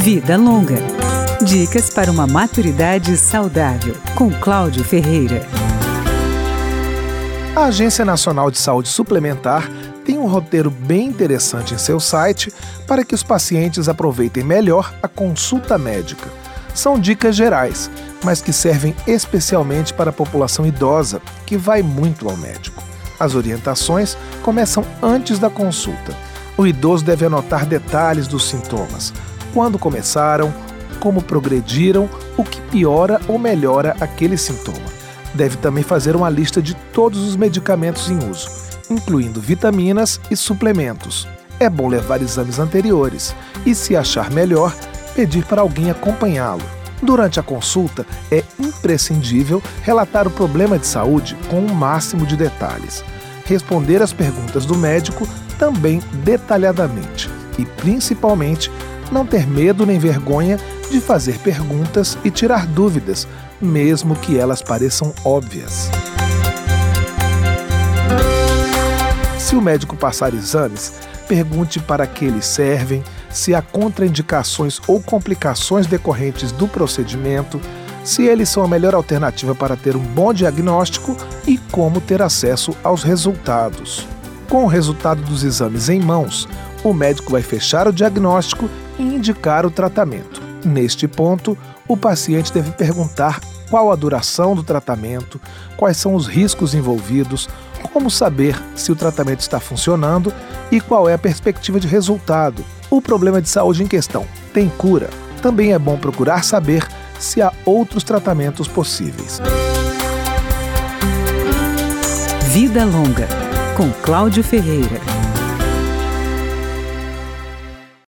Vida Longa. Dicas para uma maturidade saudável, com Cláudio Ferreira. A Agência Nacional de Saúde Suplementar tem um roteiro bem interessante em seu site para que os pacientes aproveitem melhor a consulta médica. São dicas gerais, mas que servem especialmente para a população idosa, que vai muito ao médico. As orientações começam antes da consulta. O idoso deve anotar detalhes dos sintomas, quando começaram, como progrediram, o que piora ou melhora aquele sintoma. Deve também fazer uma lista de todos os medicamentos em uso, incluindo vitaminas e suplementos. É bom levar exames anteriores e, se achar melhor, pedir para alguém acompanhá-lo. Durante a consulta, é imprescindível relatar o problema de saúde com o máximo de detalhes. Responder às perguntas do médico também detalhadamente e, principalmente, não ter medo nem vergonha de fazer perguntas e tirar dúvidas, mesmo que elas pareçam óbvias. Se o médico passar exames, pergunte para que eles servem, se há contraindicações ou complicações decorrentes do procedimento, se eles são a melhor alternativa para ter um bom diagnóstico e como ter acesso aos resultados. Com o resultado dos exames em mãos, o médico vai fechar o diagnóstico indicar o tratamento. Neste ponto, o paciente deve perguntar qual a duração do tratamento, quais são os riscos envolvidos, como saber se o tratamento está funcionando e qual é a perspectiva de resultado. O problema de saúde em questão tem cura? Também é bom procurar saber se há outros tratamentos possíveis. Vida Longa, com Cláudio Ferreira.